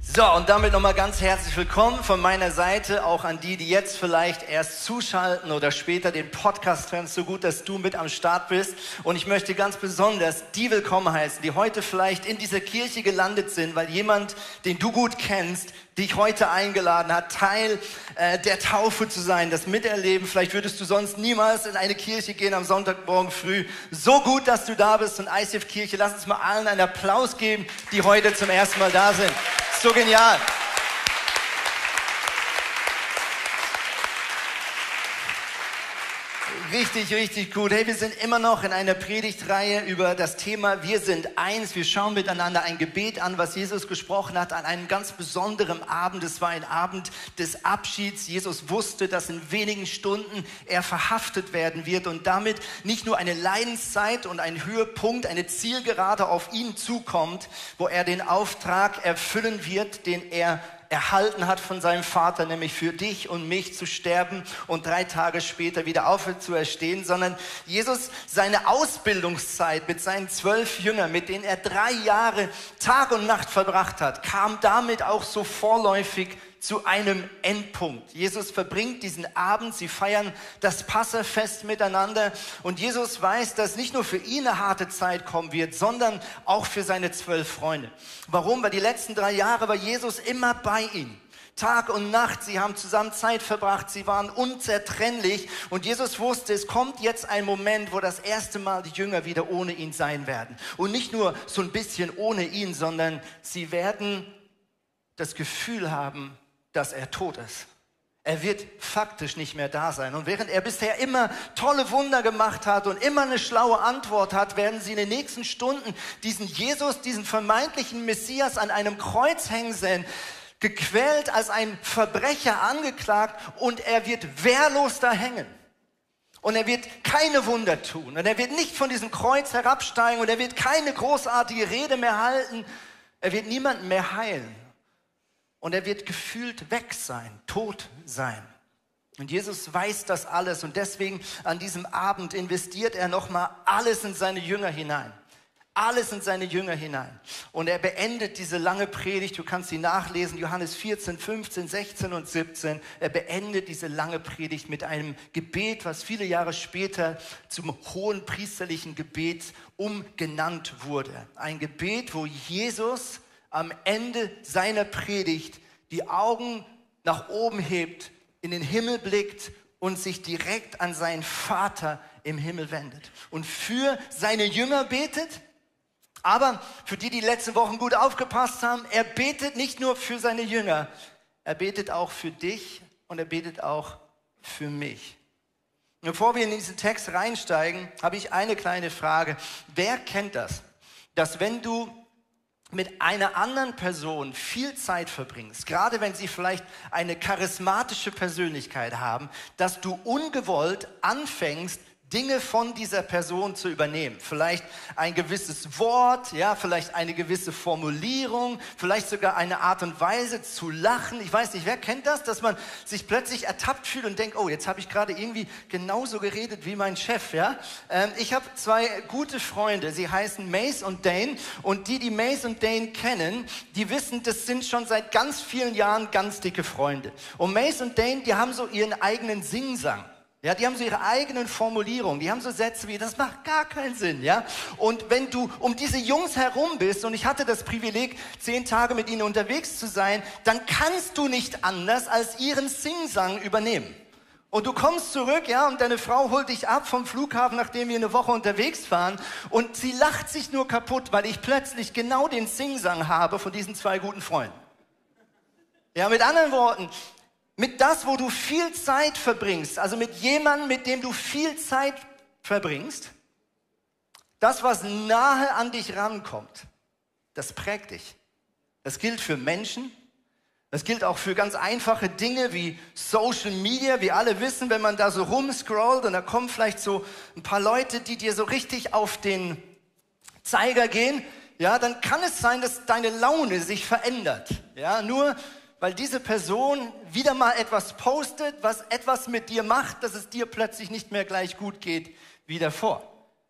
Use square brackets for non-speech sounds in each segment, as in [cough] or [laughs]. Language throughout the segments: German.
So, und damit nochmal ganz herzlich willkommen von meiner Seite, auch an die, die jetzt vielleicht erst zuschalten oder später den Podcast hören. So gut, dass du mit am Start bist. Und ich möchte ganz besonders die willkommen heißen, die heute vielleicht in dieser Kirche gelandet sind, weil jemand, den du gut kennst, dich heute eingeladen hat, Teil äh, der Taufe zu sein, das Miterleben. Vielleicht würdest du sonst niemals in eine Kirche gehen am Sonntagmorgen früh. So gut, dass du da bist und ICF Kirche. Lass uns mal allen einen Applaus geben, die heute zum ersten Mal da sind. So genial. Richtig, richtig gut. Hey, wir sind immer noch in einer Predigtreihe über das Thema Wir sind eins. Wir schauen miteinander ein Gebet an, was Jesus gesprochen hat an einem ganz besonderen Abend. Es war ein Abend des Abschieds. Jesus wusste, dass in wenigen Stunden er verhaftet werden wird und damit nicht nur eine Leidenszeit und ein Höhepunkt, eine Zielgerade auf ihn zukommt, wo er den Auftrag erfüllen wird, den er erhalten hat von seinem Vater, nämlich für dich und mich zu sterben und drei Tage später wieder aufzuerstehen, sondern Jesus seine Ausbildungszeit mit seinen zwölf Jüngern, mit denen er drei Jahre Tag und Nacht verbracht hat, kam damit auch so vorläufig zu einem Endpunkt. Jesus verbringt diesen Abend, sie feiern das Passafest miteinander und Jesus weiß, dass nicht nur für ihn eine harte Zeit kommen wird, sondern auch für seine zwölf Freunde. Warum? Weil die letzten drei Jahre war Jesus immer bei ihnen. Tag und Nacht, sie haben zusammen Zeit verbracht, sie waren unzertrennlich und Jesus wusste, es kommt jetzt ein Moment, wo das erste Mal die Jünger wieder ohne ihn sein werden. Und nicht nur so ein bisschen ohne ihn, sondern sie werden das Gefühl haben, dass er tot ist. Er wird faktisch nicht mehr da sein. Und während er bisher immer tolle Wunder gemacht hat und immer eine schlaue Antwort hat, werden sie in den nächsten Stunden diesen Jesus, diesen vermeintlichen Messias an einem Kreuz hängen sehen, gequält als ein Verbrecher angeklagt und er wird wehrlos da hängen. Und er wird keine Wunder tun. Und er wird nicht von diesem Kreuz herabsteigen und er wird keine großartige Rede mehr halten. Er wird niemanden mehr heilen und er wird gefühlt weg sein, tot sein. Und Jesus weiß das alles und deswegen an diesem Abend investiert er nochmal alles in seine Jünger hinein. Alles in seine Jünger hinein. Und er beendet diese lange Predigt, du kannst sie nachlesen, Johannes 14, 15, 16 und 17. Er beendet diese lange Predigt mit einem Gebet, was viele Jahre später zum hohen priesterlichen Gebet umgenannt wurde. Ein Gebet, wo Jesus am Ende seiner Predigt die Augen nach oben hebt, in den Himmel blickt und sich direkt an seinen Vater im Himmel wendet und für seine Jünger betet. Aber für die, die letzte Wochen gut aufgepasst haben, er betet nicht nur für seine Jünger, er betet auch für dich und er betet auch für mich. Bevor wir in diesen Text reinsteigen, habe ich eine kleine Frage. Wer kennt das? Dass wenn du mit einer anderen Person viel Zeit verbringst, gerade wenn sie vielleicht eine charismatische Persönlichkeit haben, dass du ungewollt anfängst, Dinge von dieser Person zu übernehmen. Vielleicht ein gewisses Wort, ja, vielleicht eine gewisse Formulierung, vielleicht sogar eine Art und Weise zu lachen. Ich weiß nicht, wer kennt das, dass man sich plötzlich ertappt fühlt und denkt, oh, jetzt habe ich gerade irgendwie genauso geredet wie mein Chef, ja. Ähm, ich habe zwei gute Freunde, sie heißen Mace und Dane und die, die Mace und Dane kennen, die wissen, das sind schon seit ganz vielen Jahren ganz dicke Freunde. Und Mace und Dane, die haben so ihren eigenen Singsang. Ja, die haben so ihre eigenen Formulierungen, die haben so Sätze wie, das macht gar keinen Sinn, ja. Und wenn du um diese Jungs herum bist, und ich hatte das Privileg, zehn Tage mit ihnen unterwegs zu sein, dann kannst du nicht anders als ihren Singsang übernehmen. Und du kommst zurück, ja, und deine Frau holt dich ab vom Flughafen, nachdem wir eine Woche unterwegs waren, und sie lacht sich nur kaputt, weil ich plötzlich genau den Singsang habe von diesen zwei guten Freunden. Ja, mit anderen Worten, mit das, wo du viel Zeit verbringst, also mit jemandem, mit dem du viel Zeit verbringst, das, was nahe an dich rankommt, das prägt dich. Das gilt für Menschen, das gilt auch für ganz einfache Dinge wie Social Media. Wir alle wissen, wenn man da so rumscrollt und da kommen vielleicht so ein paar Leute, die dir so richtig auf den Zeiger gehen, ja, dann kann es sein, dass deine Laune sich verändert. Ja, nur weil diese Person wieder mal etwas postet, was etwas mit dir macht, dass es dir plötzlich nicht mehr gleich gut geht wie davor.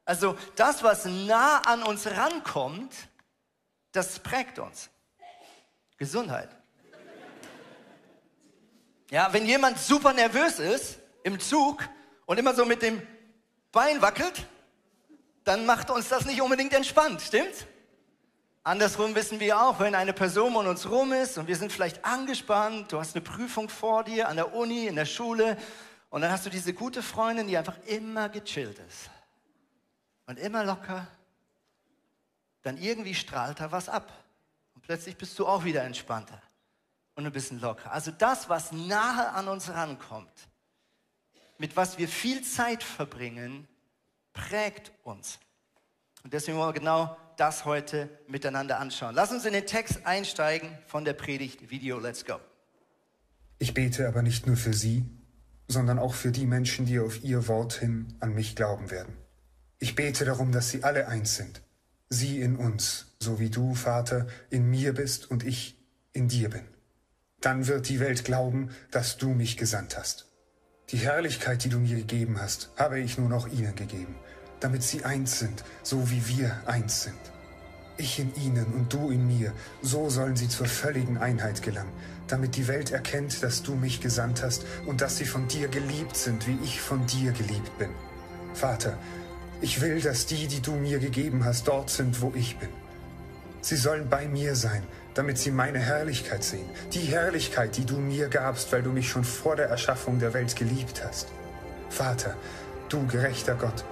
Also das, was nah an uns rankommt, das prägt uns. Gesundheit. Ja, wenn jemand super nervös ist im Zug und immer so mit dem Bein wackelt, dann macht uns das nicht unbedingt entspannt, stimmt's? Andersrum wissen wir auch, wenn eine Person um uns rum ist und wir sind vielleicht angespannt, du hast eine Prüfung vor dir an der Uni, in der Schule und dann hast du diese gute Freundin, die einfach immer gechillt ist und immer locker, dann irgendwie strahlt da was ab und plötzlich bist du auch wieder entspannter und ein bisschen locker. Also das, was nahe an uns rankommt, mit was wir viel Zeit verbringen, prägt uns. Und deswegen wollen wir genau das heute miteinander anschauen. Lass uns in den Text einsteigen von der Predigt Video. Let's go. Ich bete aber nicht nur für Sie, sondern auch für die Menschen, die auf Ihr Wort hin an mich glauben werden. Ich bete darum, dass sie alle eins sind. Sie in uns, so wie du, Vater, in mir bist und ich in dir bin. Dann wird die Welt glauben, dass du mich gesandt hast. Die Herrlichkeit, die du mir gegeben hast, habe ich nun auch ihnen gegeben damit sie eins sind, so wie wir eins sind. Ich in ihnen und du in mir, so sollen sie zur völligen Einheit gelangen, damit die Welt erkennt, dass du mich gesandt hast und dass sie von dir geliebt sind, wie ich von dir geliebt bin. Vater, ich will, dass die, die du mir gegeben hast, dort sind, wo ich bin. Sie sollen bei mir sein, damit sie meine Herrlichkeit sehen, die Herrlichkeit, die du mir gabst, weil du mich schon vor der Erschaffung der Welt geliebt hast. Vater, du gerechter Gott,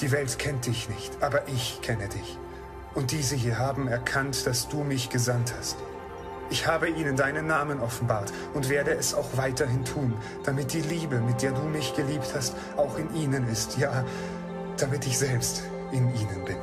die Welt kennt dich nicht, aber ich kenne dich. Und diese hier haben erkannt, dass du mich gesandt hast. Ich habe ihnen deinen Namen offenbart und werde es auch weiterhin tun, damit die Liebe, mit der du mich geliebt hast, auch in ihnen ist. Ja, damit ich selbst in ihnen bin.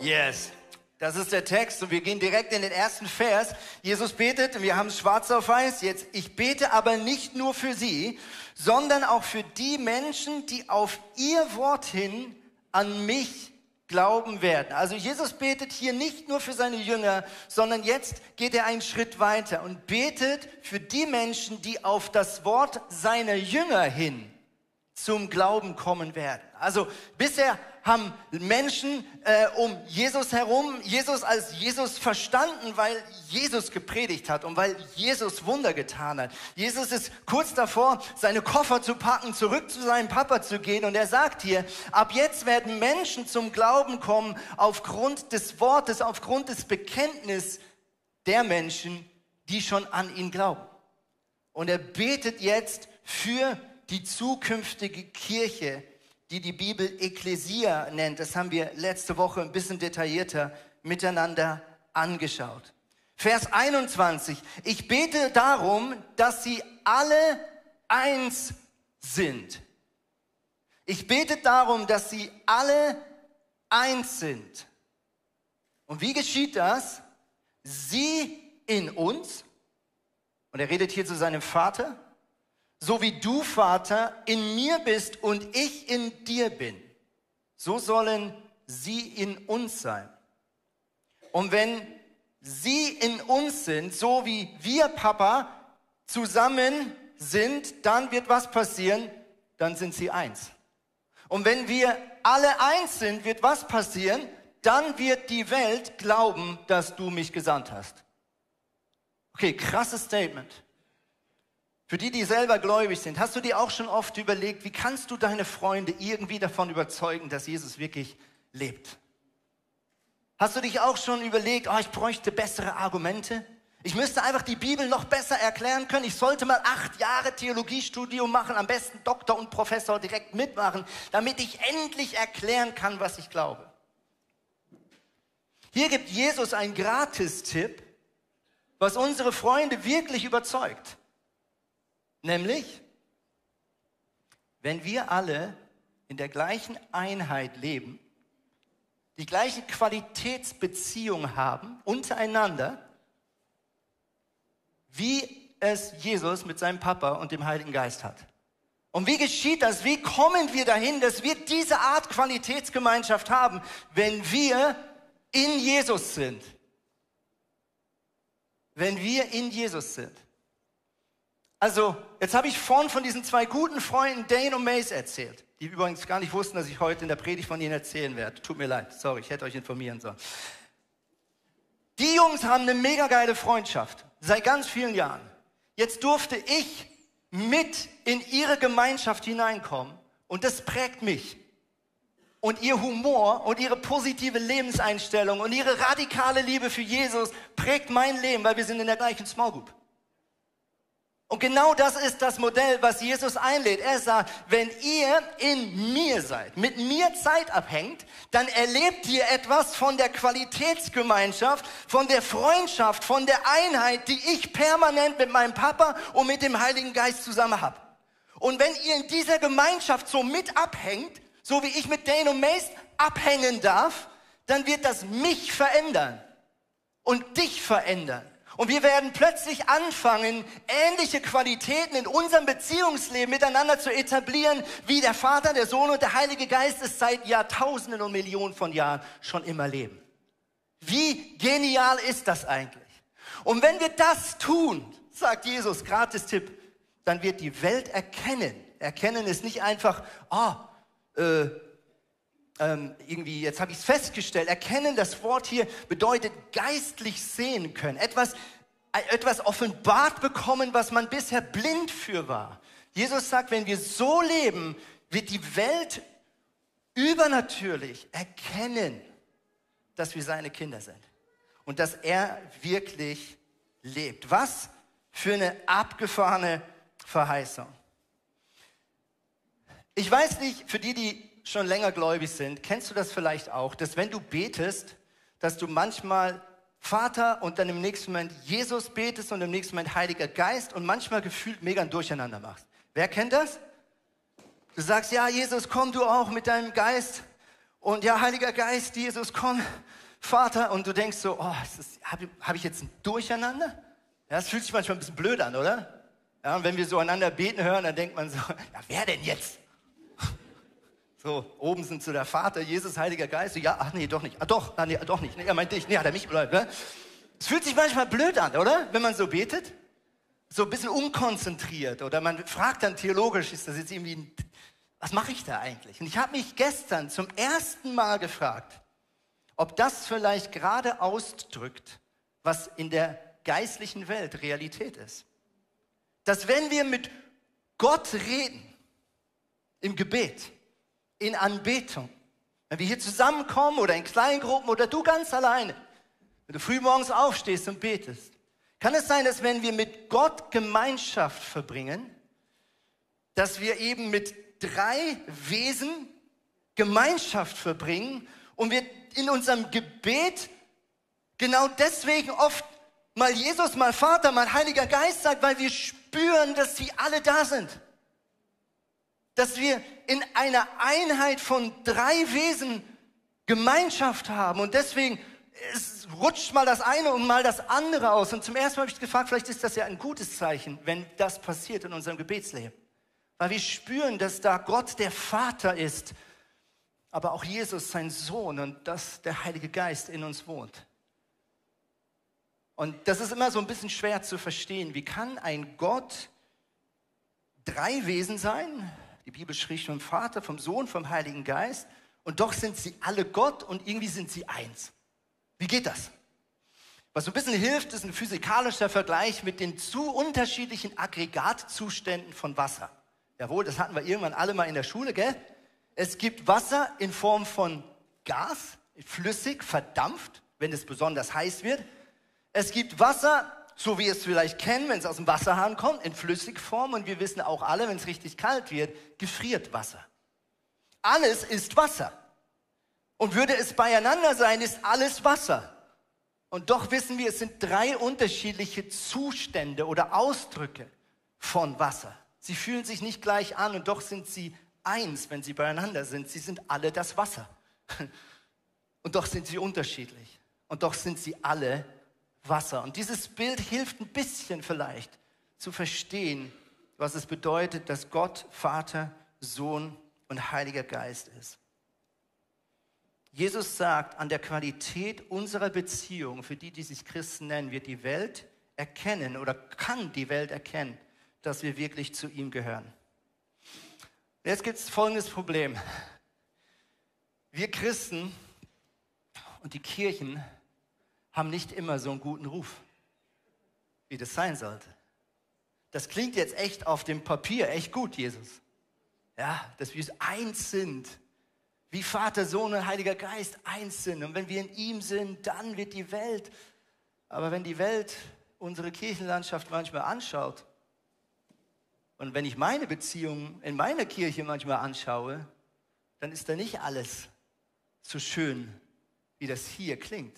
Yes. Das ist der Text und wir gehen direkt in den ersten Vers. Jesus betet, und wir haben es schwarz auf weiß jetzt. Ich bete aber nicht nur für sie, sondern auch für die Menschen, die auf ihr Wort hin an mich glauben werden. Also Jesus betet hier nicht nur für seine Jünger, sondern jetzt geht er einen Schritt weiter und betet für die Menschen, die auf das Wort seiner Jünger hin zum Glauben kommen werden. Also bisher haben Menschen äh, um Jesus herum Jesus als Jesus verstanden, weil Jesus gepredigt hat und weil Jesus Wunder getan hat. Jesus ist kurz davor, seine Koffer zu packen, zurück zu seinem Papa zu gehen und er sagt hier, ab jetzt werden Menschen zum Glauben kommen aufgrund des Wortes, aufgrund des Bekenntnisses der Menschen, die schon an ihn glauben. Und er betet jetzt für die zukünftige Kirche, die die Bibel Ekklesia nennt. Das haben wir letzte Woche ein bisschen detaillierter miteinander angeschaut. Vers 21. Ich bete darum, dass sie alle eins sind. Ich bete darum, dass sie alle eins sind. Und wie geschieht das? Sie in uns. Und er redet hier zu seinem Vater so wie du, Vater, in mir bist und ich in dir bin, so sollen sie in uns sein. Und wenn sie in uns sind, so wie wir, Papa, zusammen sind, dann wird was passieren? Dann sind sie eins. Und wenn wir alle eins sind, wird was passieren? Dann wird die Welt glauben, dass du mich gesandt hast. Okay, krasses Statement. Für die, die selber gläubig sind, hast du dir auch schon oft überlegt, wie kannst du deine Freunde irgendwie davon überzeugen, dass Jesus wirklich lebt? Hast du dich auch schon überlegt, oh, ich bräuchte bessere Argumente? Ich müsste einfach die Bibel noch besser erklären können. Ich sollte mal acht Jahre Theologiestudium machen, am besten Doktor und Professor direkt mitmachen, damit ich endlich erklären kann, was ich glaube. Hier gibt Jesus einen Gratistipp, was unsere Freunde wirklich überzeugt. Nämlich, wenn wir alle in der gleichen Einheit leben, die gleiche Qualitätsbeziehung haben untereinander, wie es Jesus mit seinem Papa und dem Heiligen Geist hat. Und wie geschieht das? Wie kommen wir dahin, dass wir diese Art Qualitätsgemeinschaft haben, wenn wir in Jesus sind? wenn wir in Jesus sind. Also, jetzt habe ich vorhin von diesen zwei guten Freunden Dane und Mace erzählt, die übrigens gar nicht wussten, dass ich heute in der Predigt von ihnen erzählen werde. Tut mir leid, sorry, ich hätte euch informieren sollen. Die Jungs haben eine mega geile Freundschaft seit ganz vielen Jahren. Jetzt durfte ich mit in ihre Gemeinschaft hineinkommen und das prägt mich. Und ihr Humor und ihre positive Lebenseinstellung und ihre radikale Liebe für Jesus prägt mein Leben, weil wir sind in der gleichen Small Group. Und genau das ist das Modell, was Jesus einlädt. Er sagt, wenn ihr in mir seid, mit mir Zeit abhängt, dann erlebt ihr etwas von der Qualitätsgemeinschaft, von der Freundschaft, von der Einheit, die ich permanent mit meinem Papa und mit dem Heiligen Geist zusammen habe. Und wenn ihr in dieser Gemeinschaft so mit abhängt, so wie ich mit Dane und Mace abhängen darf, dann wird das mich verändern und dich verändern. Und wir werden plötzlich anfangen, ähnliche Qualitäten in unserem Beziehungsleben miteinander zu etablieren, wie der Vater, der Sohn und der Heilige Geist es seit Jahrtausenden und Millionen von Jahren schon immer leben. Wie genial ist das eigentlich? Und wenn wir das tun, sagt Jesus, gratis Tipp, dann wird die Welt erkennen. Erkennen ist nicht einfach, ah, äh, ähm, irgendwie, jetzt habe ich es festgestellt, erkennen, das Wort hier bedeutet geistlich sehen können, etwas, äh, etwas offenbart bekommen, was man bisher blind für war. Jesus sagt, wenn wir so leben, wird die Welt übernatürlich erkennen, dass wir seine Kinder sind und dass er wirklich lebt. Was für eine abgefahrene Verheißung. Ich weiß nicht, für die, die schon länger gläubig sind, kennst du das vielleicht auch, dass wenn du betest, dass du manchmal Vater und dann im nächsten Moment Jesus betest und im nächsten Moment Heiliger Geist und manchmal gefühlt mega ein Durcheinander machst. Wer kennt das? Du sagst, ja, Jesus, komm du auch mit deinem Geist und ja, Heiliger Geist, Jesus, komm, Vater. Und du denkst so, oh, habe hab ich jetzt ein Durcheinander? Ja, das fühlt sich manchmal ein bisschen blöd an, oder? Ja, und wenn wir so einander beten hören, dann denkt man so, [laughs] ja, wer denn jetzt? So, oben sind so der Vater, Jesus, Heiliger Geist. So, ja, ach nee, doch nicht. Ah, doch, ah, nee, doch nicht. Nee, er meint dich. Nee, hat er mich bleibt. Ne? Es fühlt sich manchmal blöd an, oder? Wenn man so betet. So ein bisschen unkonzentriert. Oder man fragt dann theologisch, ist das jetzt irgendwie, ein, was mache ich da eigentlich? Und ich habe mich gestern zum ersten Mal gefragt, ob das vielleicht gerade ausdrückt, was in der geistlichen Welt Realität ist. Dass wenn wir mit Gott reden, im Gebet, in Anbetung. Wenn wir hier zusammenkommen oder in Kleingruppen oder du ganz alleine, wenn du frühmorgens aufstehst und betest, kann es sein, dass wenn wir mit Gott Gemeinschaft verbringen, dass wir eben mit drei Wesen Gemeinschaft verbringen und wir in unserem Gebet genau deswegen oft mal Jesus, mal Vater, mal Heiliger Geist sagt, weil wir spüren, dass sie alle da sind dass wir in einer Einheit von drei Wesen Gemeinschaft haben. Und deswegen es rutscht mal das eine und mal das andere aus. Und zum ersten Mal habe ich gefragt, vielleicht ist das ja ein gutes Zeichen, wenn das passiert in unserem Gebetsleben. Weil wir spüren, dass da Gott der Vater ist, aber auch Jesus sein Sohn und dass der Heilige Geist in uns wohnt. Und das ist immer so ein bisschen schwer zu verstehen. Wie kann ein Gott drei Wesen sein? Die Bibel spricht vom Vater, vom Sohn, vom Heiligen Geist. Und doch sind sie alle Gott und irgendwie sind sie eins. Wie geht das? Was so ein bisschen hilft, ist ein physikalischer Vergleich mit den zu unterschiedlichen Aggregatzuständen von Wasser. Jawohl, das hatten wir irgendwann alle mal in der Schule, gell? Es gibt Wasser in Form von Gas, flüssig, verdampft, wenn es besonders heiß wird. Es gibt Wasser so wie es vielleicht kennen, wenn es aus dem Wasserhahn kommt, in Flüssigform. Und wir wissen auch alle, wenn es richtig kalt wird, gefriert Wasser. Alles ist Wasser. Und würde es beieinander sein, ist alles Wasser. Und doch wissen wir, es sind drei unterschiedliche Zustände oder Ausdrücke von Wasser. Sie fühlen sich nicht gleich an und doch sind sie eins, wenn sie beieinander sind. Sie sind alle das Wasser. [laughs] Und doch sind sie unterschiedlich. Und doch sind sie alle Wasser. Und dieses Bild hilft ein bisschen vielleicht zu verstehen, was es bedeutet, dass Gott Vater, Sohn und Heiliger Geist ist. Jesus sagt, an der Qualität unserer Beziehung, für die, die sich Christen nennen, wird die Welt erkennen oder kann die Welt erkennen, dass wir wirklich zu ihm gehören. Jetzt gibt es folgendes Problem. Wir Christen und die Kirchen haben nicht immer so einen guten Ruf, wie das sein sollte. Das klingt jetzt echt auf dem Papier echt gut, Jesus. Ja, dass wir eins sind, wie Vater, Sohn und Heiliger Geist eins sind. Und wenn wir in ihm sind, dann wird die Welt. Aber wenn die Welt unsere Kirchenlandschaft manchmal anschaut und wenn ich meine Beziehung in meiner Kirche manchmal anschaue, dann ist da nicht alles so schön, wie das hier klingt.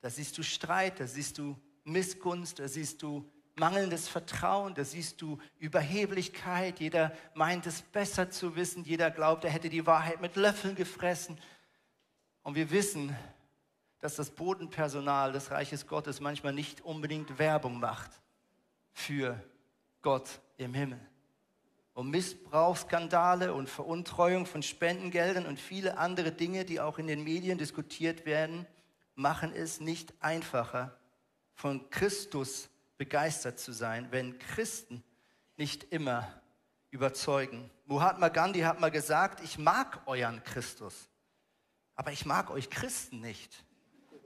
Da siehst du Streit, da siehst du Missgunst, da siehst du mangelndes Vertrauen, da siehst du Überheblichkeit. Jeder meint es besser zu wissen, jeder glaubt, er hätte die Wahrheit mit Löffeln gefressen. Und wir wissen, dass das Bodenpersonal des Reiches Gottes manchmal nicht unbedingt Werbung macht für Gott im Himmel. Und Missbrauchsskandale und Veruntreuung von Spendengeldern und viele andere Dinge, die auch in den Medien diskutiert werden, machen es nicht einfacher, von Christus begeistert zu sein, wenn Christen nicht immer überzeugen. Mahatma Gandhi hat mal gesagt, ich mag euren Christus, aber ich mag euch Christen nicht.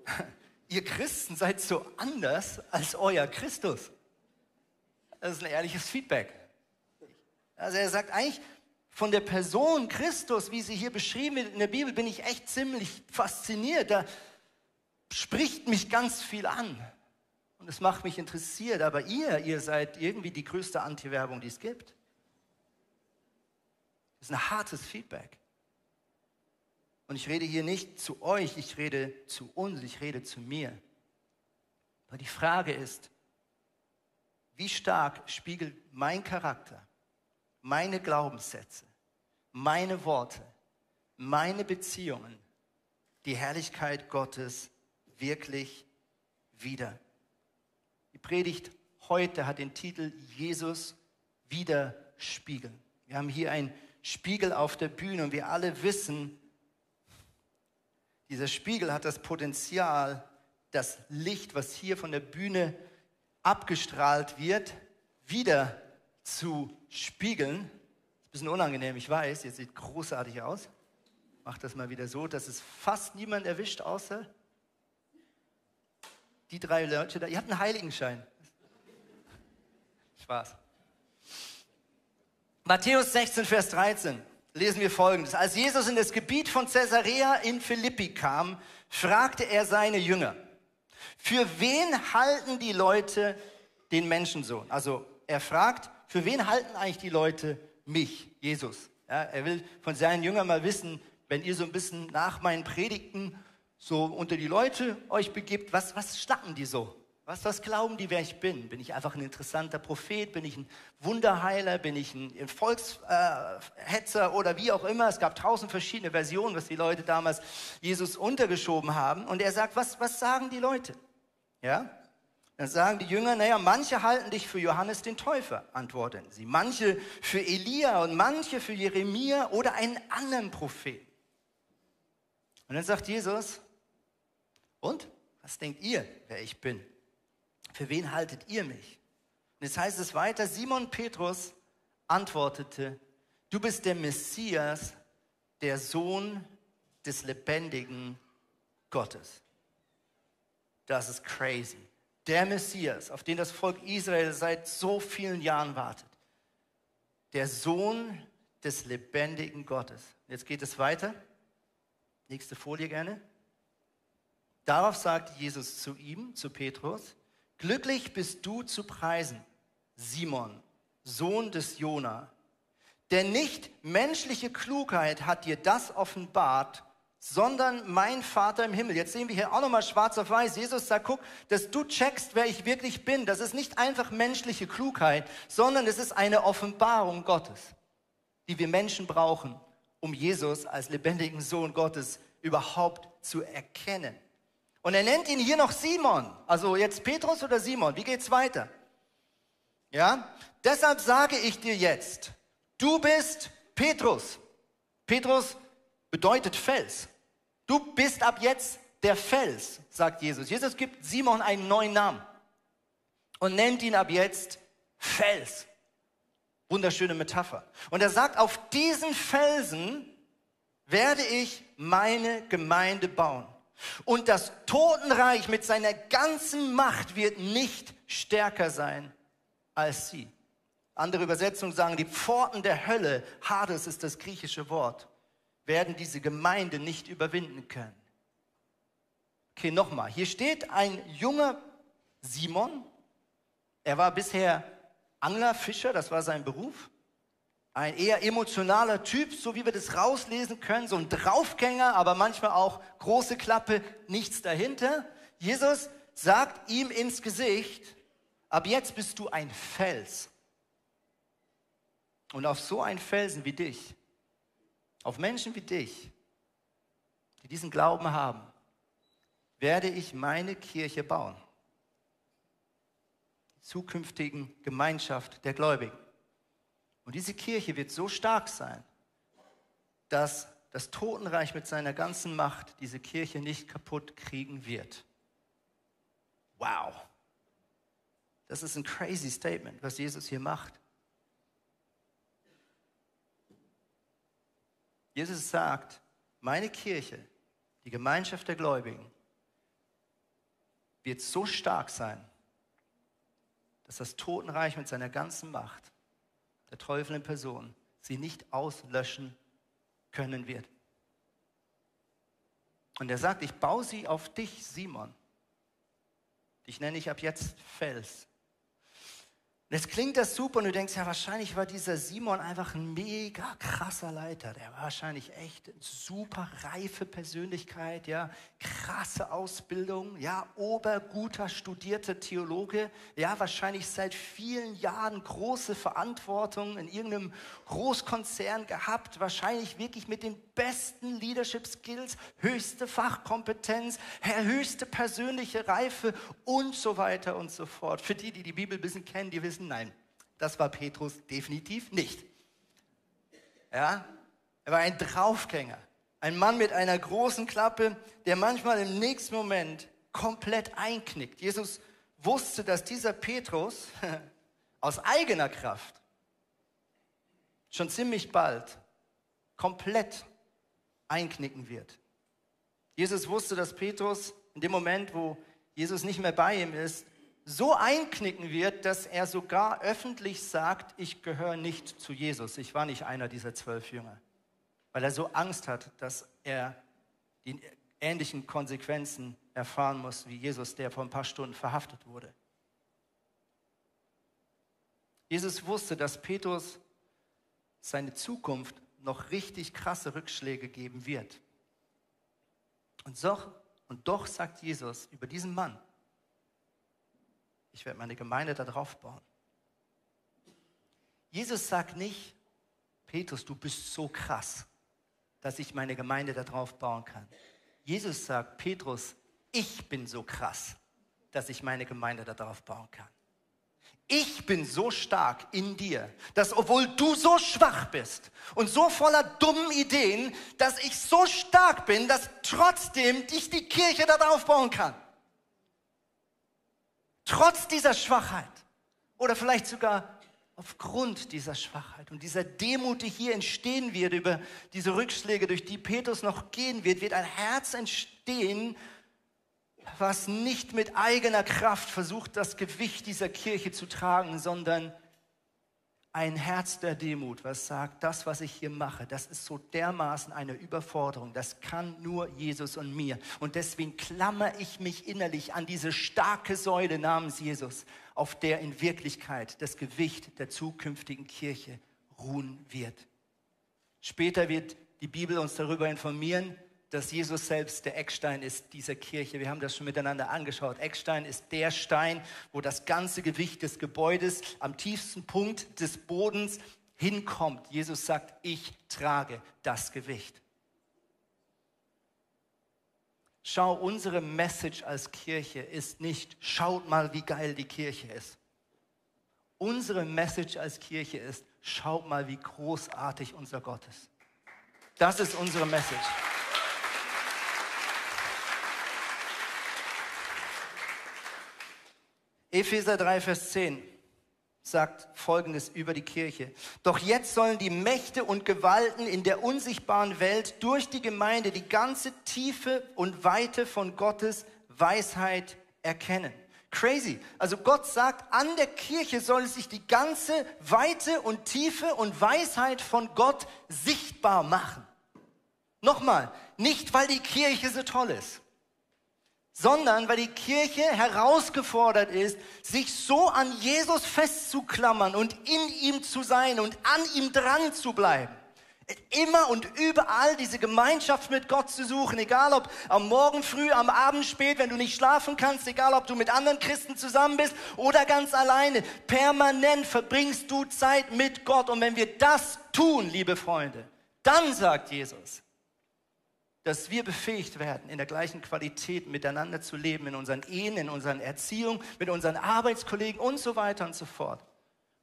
[laughs] Ihr Christen seid so anders als euer Christus. Das ist ein ehrliches Feedback. Also er sagt eigentlich, von der Person Christus, wie sie hier beschrieben wird in der Bibel, bin ich echt ziemlich fasziniert. Da spricht mich ganz viel an. Und es macht mich interessiert. Aber ihr, ihr seid irgendwie die größte Anti-Werbung, die es gibt. Das ist ein hartes Feedback. Und ich rede hier nicht zu euch, ich rede zu uns, ich rede zu mir. Aber die Frage ist, wie stark spiegelt mein Charakter, meine Glaubenssätze, meine Worte, meine Beziehungen die Herrlichkeit Gottes wirklich wieder? Die Predigt heute hat den Titel Jesus widerspiegeln. Wir haben hier einen Spiegel auf der Bühne und wir alle wissen, dieser Spiegel hat das Potenzial, das Licht, was hier von der Bühne abgestrahlt wird, wieder zu spiegeln. Ist ein bisschen unangenehm, ich weiß, ihr sieht großartig aus. Macht das mal wieder so, dass es fast niemand erwischt, außer die drei Leute da. Ihr habt einen Heiligenschein. Spaß. Matthäus 16, Vers 13 lesen wir folgendes. Als Jesus in das Gebiet von Caesarea in Philippi kam, fragte er seine Jünger, für wen halten die Leute den Menschensohn? Also er fragt, für wen halten eigentlich die Leute mich, Jesus? Ja, er will von seinen Jüngern mal wissen, wenn ihr so ein bisschen nach meinen Predigten so unter die Leute euch begibt, was, was schnacken die so? Was, was glauben die, wer ich bin? Bin ich einfach ein interessanter Prophet? Bin ich ein Wunderheiler? Bin ich ein Volkshetzer äh, oder wie auch immer? Es gab tausend verschiedene Versionen, was die Leute damals Jesus untergeschoben haben. Und er sagt, was, was sagen die Leute? Ja? Dann sagen die Jünger, naja, manche halten dich für Johannes den Täufer, antworten sie. Manche für Elia und manche für Jeremia oder einen anderen Propheten. Und dann sagt Jesus, und? Was denkt ihr, wer ich bin? Für wen haltet ihr mich? Und jetzt heißt es weiter, Simon Petrus antwortete, du bist der Messias, der Sohn des lebendigen Gottes. Das ist crazy. Der Messias, auf den das Volk Israel seit so vielen Jahren wartet. Der Sohn des lebendigen Gottes. Jetzt geht es weiter. Nächste Folie gerne. Darauf sagte Jesus zu ihm, zu Petrus, Glücklich bist du zu preisen, Simon, Sohn des Jona. Denn nicht menschliche Klugheit hat dir das offenbart, sondern mein Vater im Himmel. Jetzt sehen wir hier auch nochmal schwarz auf weiß. Jesus sagt, guck, dass du checkst, wer ich wirklich bin. Das ist nicht einfach menschliche Klugheit, sondern es ist eine Offenbarung Gottes, die wir Menschen brauchen, um Jesus als lebendigen Sohn Gottes überhaupt zu erkennen. Und er nennt ihn hier noch Simon. Also jetzt Petrus oder Simon. Wie geht's weiter? Ja? Deshalb sage ich dir jetzt, du bist Petrus. Petrus bedeutet Fels. Du bist ab jetzt der Fels, sagt Jesus. Jesus gibt Simon einen neuen Namen. und nennt ihn ab jetzt Fels. Wunderschöne Metapher. Und er sagt, auf diesen Felsen werde ich meine Gemeinde bauen. Und das Totenreich mit seiner ganzen Macht wird nicht stärker sein als sie. Andere Übersetzungen sagen, die Pforten der Hölle, Hades ist das griechische Wort, werden diese Gemeinde nicht überwinden können. Okay, nochmal. Hier steht ein junger Simon. Er war bisher Angler, Fischer, das war sein Beruf. Ein eher emotionaler Typ, so wie wir das rauslesen können, so ein Draufgänger, aber manchmal auch große Klappe, nichts dahinter. Jesus sagt ihm ins Gesicht, ab jetzt bist du ein Fels. Und auf so einen Felsen wie dich, auf Menschen wie dich, die diesen Glauben haben, werde ich meine Kirche bauen. Die zukünftigen Gemeinschaft der Gläubigen. Und diese Kirche wird so stark sein, dass das Totenreich mit seiner ganzen Macht diese Kirche nicht kaputt kriegen wird. Wow. Das ist ein crazy Statement, was Jesus hier macht. Jesus sagt, meine Kirche, die Gemeinschaft der Gläubigen, wird so stark sein, dass das Totenreich mit seiner ganzen Macht der Teufel in Person, sie nicht auslöschen können wird. Und er sagt, ich baue sie auf dich, Simon. Dich nenne ich ab jetzt Fels. Jetzt klingt das super und du denkst, ja, wahrscheinlich war dieser Simon einfach ein mega krasser Leiter. Der war wahrscheinlich echt eine super reife Persönlichkeit, ja, krasse Ausbildung, ja, oberguter studierter Theologe, ja, wahrscheinlich seit vielen Jahren große Verantwortung in irgendeinem Großkonzern gehabt, wahrscheinlich wirklich mit den besten Leadership Skills, höchste Fachkompetenz, höchste persönliche Reife und so weiter und so fort. Für die, die die Bibel ein bisschen kennen, die wissen, Nein, das war Petrus definitiv nicht. Ja, er war ein Draufgänger, ein Mann mit einer großen Klappe, der manchmal im nächsten Moment komplett einknickt. Jesus wusste, dass dieser Petrus [laughs] aus eigener Kraft schon ziemlich bald komplett einknicken wird. Jesus wusste, dass Petrus in dem Moment, wo Jesus nicht mehr bei ihm ist, so einknicken wird, dass er sogar öffentlich sagt, ich gehöre nicht zu Jesus. Ich war nicht einer dieser zwölf Jünger, weil er so Angst hat, dass er die ähnlichen Konsequenzen erfahren muss wie Jesus, der vor ein paar Stunden verhaftet wurde. Jesus wusste, dass Petrus seine Zukunft noch richtig krasse Rückschläge geben wird. Und doch, und doch sagt Jesus über diesen Mann, ich werde meine Gemeinde darauf bauen. Jesus sagt nicht, Petrus, du bist so krass, dass ich meine Gemeinde darauf bauen kann. Jesus sagt, Petrus, ich bin so krass, dass ich meine Gemeinde darauf bauen kann. Ich bin so stark in dir, dass obwohl du so schwach bist und so voller dummen Ideen, dass ich so stark bin, dass trotzdem ich die Kirche darauf bauen kann. Trotz dieser Schwachheit oder vielleicht sogar aufgrund dieser Schwachheit und dieser Demut, die hier entstehen wird über diese Rückschläge, durch die Petrus noch gehen wird, wird ein Herz entstehen, was nicht mit eigener Kraft versucht, das Gewicht dieser Kirche zu tragen, sondern ein Herz der Demut, was sagt, das, was ich hier mache, das ist so dermaßen eine Überforderung, das kann nur Jesus und mir. Und deswegen klammer ich mich innerlich an diese starke Säule namens Jesus, auf der in Wirklichkeit das Gewicht der zukünftigen Kirche ruhen wird. Später wird die Bibel uns darüber informieren, dass Jesus selbst der Eckstein ist dieser Kirche. Wir haben das schon miteinander angeschaut. Eckstein ist der Stein, wo das ganze Gewicht des Gebäudes am tiefsten Punkt des Bodens hinkommt. Jesus sagt, ich trage das Gewicht. Schau, unsere Message als Kirche ist nicht, schaut mal, wie geil die Kirche ist. Unsere Message als Kirche ist, schaut mal, wie großartig unser Gott ist. Das ist unsere Message. Epheser 3, Vers 10 sagt Folgendes über die Kirche. Doch jetzt sollen die Mächte und Gewalten in der unsichtbaren Welt durch die Gemeinde die ganze Tiefe und Weite von Gottes Weisheit erkennen. Crazy. Also Gott sagt, an der Kirche soll sich die ganze Weite und Tiefe und Weisheit von Gott sichtbar machen. Nochmal, nicht weil die Kirche so toll ist sondern weil die Kirche herausgefordert ist, sich so an Jesus festzuklammern und in ihm zu sein und an ihm dran zu bleiben. Immer und überall diese Gemeinschaft mit Gott zu suchen, egal ob am Morgen früh, am Abend spät, wenn du nicht schlafen kannst, egal ob du mit anderen Christen zusammen bist oder ganz alleine. Permanent verbringst du Zeit mit Gott. Und wenn wir das tun, liebe Freunde, dann sagt Jesus, dass wir befähigt werden, in der gleichen Qualität miteinander zu leben, in unseren Ehen, in unseren Erziehungen, mit unseren Arbeitskollegen und so weiter und so fort.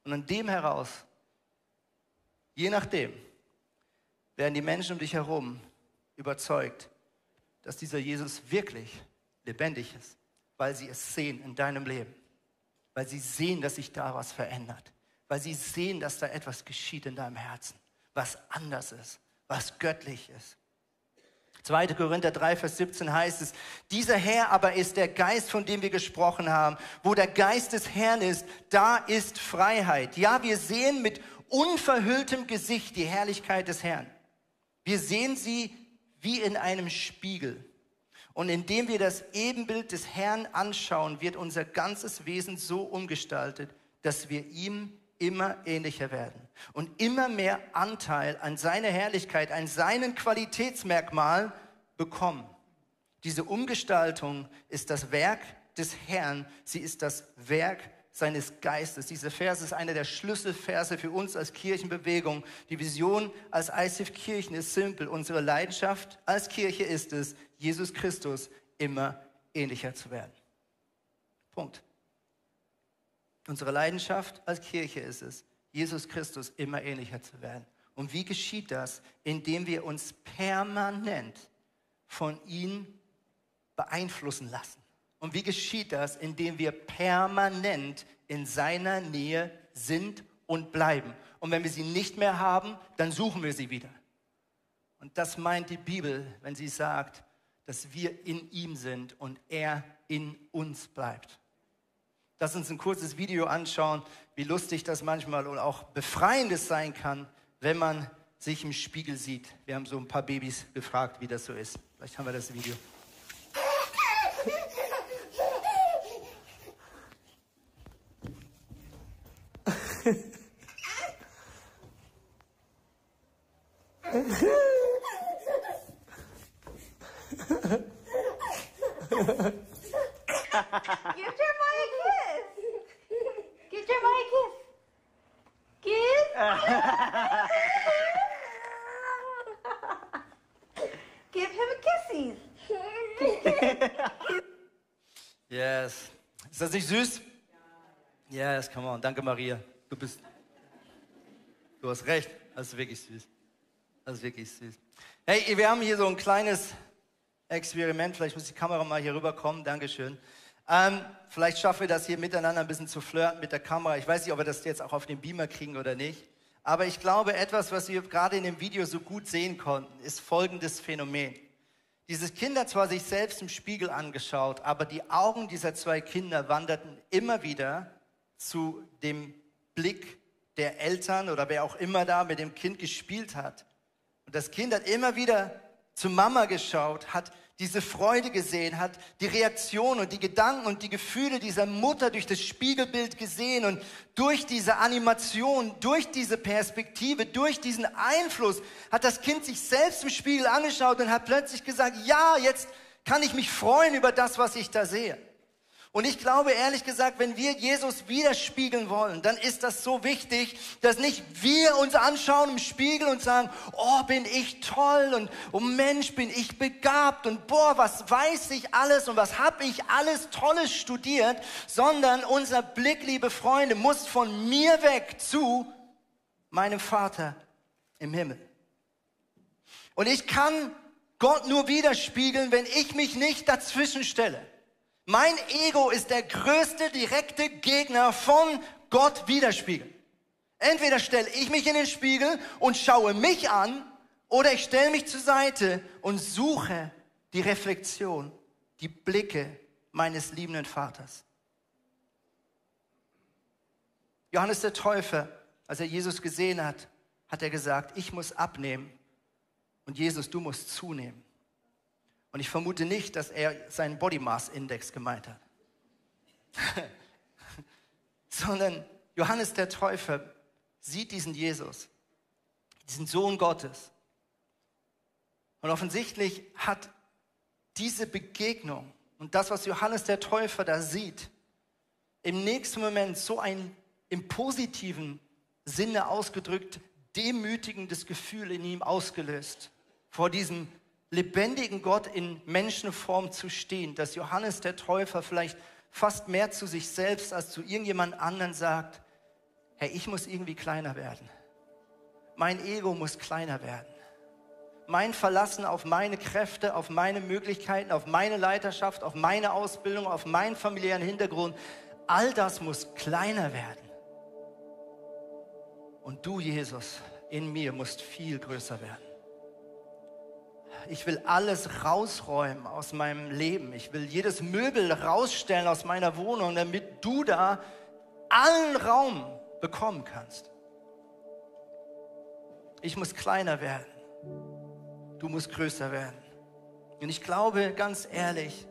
Und an dem heraus, je nachdem, werden die Menschen um dich herum überzeugt, dass dieser Jesus wirklich lebendig ist, weil sie es sehen in deinem Leben, weil sie sehen, dass sich da was verändert, weil sie sehen, dass da etwas geschieht in deinem Herzen, was anders ist, was göttlich ist. 2. Korinther 3, Vers 17 heißt es, dieser Herr aber ist der Geist, von dem wir gesprochen haben. Wo der Geist des Herrn ist, da ist Freiheit. Ja, wir sehen mit unverhülltem Gesicht die Herrlichkeit des Herrn. Wir sehen sie wie in einem Spiegel. Und indem wir das Ebenbild des Herrn anschauen, wird unser ganzes Wesen so umgestaltet, dass wir ihm immer ähnlicher werden und immer mehr Anteil an seiner Herrlichkeit, an seinen Qualitätsmerkmalen bekommen. Diese Umgestaltung ist das Werk des Herrn, sie ist das Werk seines Geistes. Dieser Vers ist einer der Schlüsselverse für uns als Kirchenbewegung. Die Vision als ICF Kirchen ist simpel. Unsere Leidenschaft als Kirche ist es, Jesus Christus immer ähnlicher zu werden. Punkt. Unsere Leidenschaft als Kirche ist es, Jesus Christus immer ähnlicher zu werden. Und wie geschieht das? Indem wir uns permanent von ihm beeinflussen lassen. Und wie geschieht das? Indem wir permanent in seiner Nähe sind und bleiben. Und wenn wir sie nicht mehr haben, dann suchen wir sie wieder. Und das meint die Bibel, wenn sie sagt, dass wir in ihm sind und er in uns bleibt. Lass uns ein kurzes Video anschauen, wie lustig das manchmal und auch befreiendes sein kann, wenn man sich im Spiegel sieht. Wir haben so ein paar Babys gefragt, wie das so ist. Vielleicht haben wir das Video. Yes. Ist das nicht süß? Yes, come on. Danke, Maria. Du bist. Du hast recht. Das ist wirklich süß. Das ist wirklich süß. Hey, wir haben hier so ein kleines Experiment. Vielleicht muss die Kamera mal hier rüberkommen. Dankeschön. Ähm, vielleicht schaffen wir das hier miteinander ein bisschen zu flirten mit der Kamera. Ich weiß nicht, ob wir das jetzt auch auf den Beamer kriegen oder nicht. Aber ich glaube, etwas, was wir gerade in dem Video so gut sehen konnten, ist folgendes Phänomen. Dieses Kind hat zwar sich selbst im Spiegel angeschaut, aber die Augen dieser zwei Kinder wanderten immer wieder zu dem Blick der Eltern oder wer auch immer da mit dem Kind gespielt hat. Und das Kind hat immer wieder zu Mama geschaut, hat diese Freude gesehen, hat die Reaktion und die Gedanken und die Gefühle dieser Mutter durch das Spiegelbild gesehen und durch diese Animation, durch diese Perspektive, durch diesen Einfluss hat das Kind sich selbst im Spiegel angeschaut und hat plötzlich gesagt, ja, jetzt kann ich mich freuen über das, was ich da sehe. Und ich glaube ehrlich gesagt, wenn wir Jesus widerspiegeln wollen, dann ist das so wichtig, dass nicht wir uns anschauen im Spiegel und sagen, oh, bin ich toll und oh Mensch, bin ich begabt und boah, was weiß ich alles und was habe ich alles Tolles studiert, sondern unser Blick, liebe Freunde, muss von mir weg zu meinem Vater im Himmel. Und ich kann Gott nur widerspiegeln, wenn ich mich nicht dazwischen stelle. Mein Ego ist der größte direkte Gegner von Gott widerspiegeln. Entweder stelle ich mich in den Spiegel und schaue mich an, oder ich stelle mich zur Seite und suche die Reflexion, die Blicke meines liebenden Vaters. Johannes der Täufer, als er Jesus gesehen hat, hat er gesagt, ich muss abnehmen und Jesus, du musst zunehmen. Und ich vermute nicht, dass er seinen Body Mass Index gemeint hat, [laughs] sondern Johannes der Täufer sieht diesen Jesus, diesen Sohn Gottes. Und offensichtlich hat diese Begegnung und das, was Johannes der Täufer da sieht, im nächsten Moment so ein im positiven Sinne ausgedrückt demütigendes Gefühl in ihm ausgelöst, vor diesem lebendigen Gott in Menschenform zu stehen, dass Johannes der Täufer vielleicht fast mehr zu sich selbst als zu irgendjemand anderen sagt, hey, ich muss irgendwie kleiner werden. Mein Ego muss kleiner werden. Mein Verlassen auf meine Kräfte, auf meine Möglichkeiten, auf meine Leiterschaft, auf meine Ausbildung, auf meinen familiären Hintergrund, all das muss kleiner werden. Und du, Jesus, in mir musst viel größer werden. Ich will alles rausräumen aus meinem Leben. Ich will jedes Möbel rausstellen aus meiner Wohnung, damit du da allen Raum bekommen kannst. Ich muss kleiner werden. Du musst größer werden. Und ich glaube ganz ehrlich,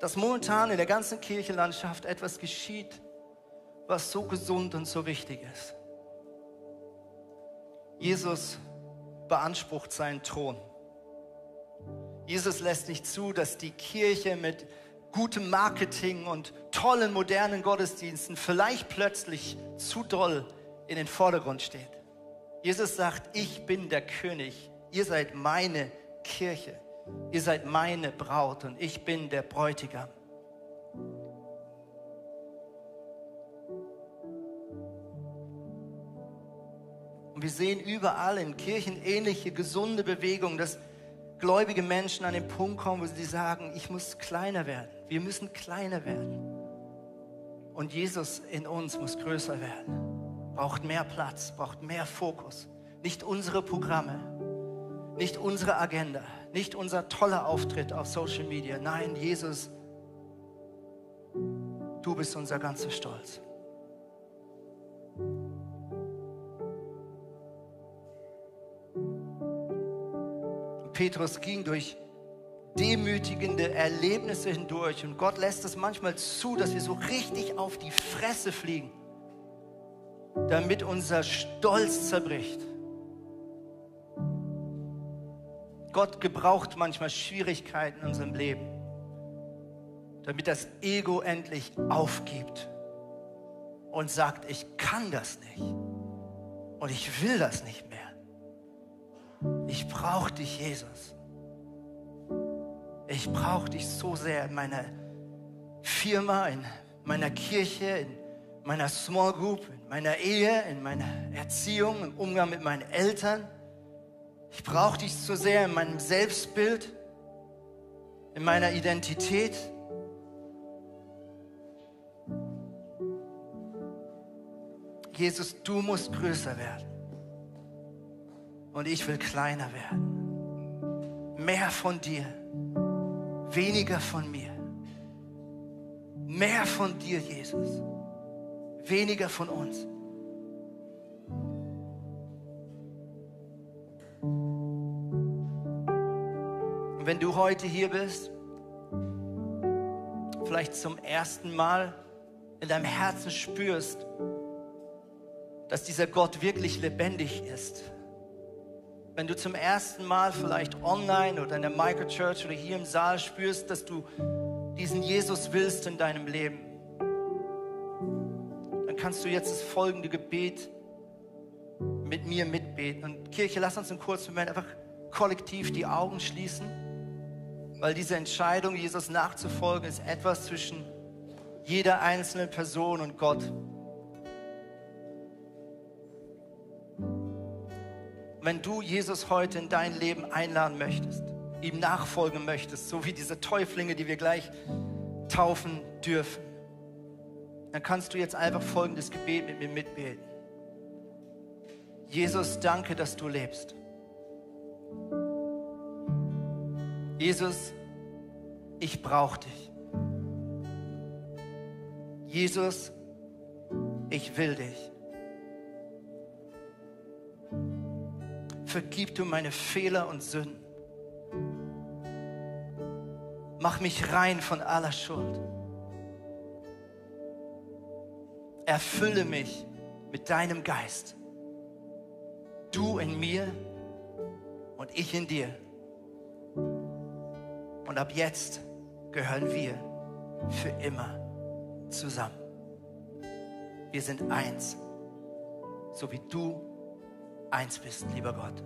dass momentan in der ganzen Kirchenlandschaft etwas geschieht, was so gesund und so wichtig ist. Jesus beansprucht seinen Thron. Jesus lässt nicht zu, dass die Kirche mit gutem Marketing und tollen modernen Gottesdiensten vielleicht plötzlich zu doll in den Vordergrund steht. Jesus sagt, ich bin der König, ihr seid meine Kirche, ihr seid meine Braut und ich bin der Bräutigam. Und wir sehen überall in Kirchen ähnliche gesunde Bewegungen, dass gläubige Menschen an den Punkt kommen, wo sie sagen, ich muss kleiner werden. Wir müssen kleiner werden. Und Jesus in uns muss größer werden. Braucht mehr Platz, braucht mehr Fokus. Nicht unsere Programme, nicht unsere Agenda, nicht unser toller Auftritt auf Social Media. Nein, Jesus, du bist unser ganzer Stolz. Petrus ging durch demütigende Erlebnisse hindurch und Gott lässt es manchmal zu, dass wir so richtig auf die Fresse fliegen, damit unser Stolz zerbricht. Gott gebraucht manchmal Schwierigkeiten in unserem Leben, damit das Ego endlich aufgibt und sagt, ich kann das nicht und ich will das nicht mehr. Ich brauche dich, Jesus. Ich brauche dich so sehr in meiner Firma, in meiner Kirche, in meiner Small Group, in meiner Ehe, in meiner Erziehung, im Umgang mit meinen Eltern. Ich brauche dich so sehr in meinem Selbstbild, in meiner Identität. Jesus, du musst größer werden und ich will kleiner werden. Mehr von dir, weniger von mir. Mehr von dir, Jesus, weniger von uns. Und wenn du heute hier bist, vielleicht zum ersten Mal in deinem Herzen spürst, dass dieser Gott wirklich lebendig ist wenn du zum ersten Mal vielleicht online oder in der Microchurch oder hier im Saal spürst, dass du diesen Jesus willst in deinem Leben, dann kannst du jetzt das folgende Gebet mit mir mitbeten. Und Kirche, lass uns einen kurzen Moment einfach kollektiv die Augen schließen, weil diese Entscheidung, Jesus nachzufolgen, ist etwas zwischen jeder einzelnen Person und Gott. Wenn du Jesus heute in dein Leben einladen möchtest, ihm nachfolgen möchtest, so wie diese Täuflinge, die wir gleich taufen dürfen, dann kannst du jetzt einfach folgendes Gebet mit mir mitbeten. Jesus, danke, dass du lebst. Jesus, ich brauche dich. Jesus, ich will dich. Vergib du meine Fehler und Sünden. Mach mich rein von aller Schuld. Erfülle mich mit deinem Geist. Du in mir und ich in dir. Und ab jetzt gehören wir für immer zusammen. Wir sind eins, so wie du eins bist, lieber Gott.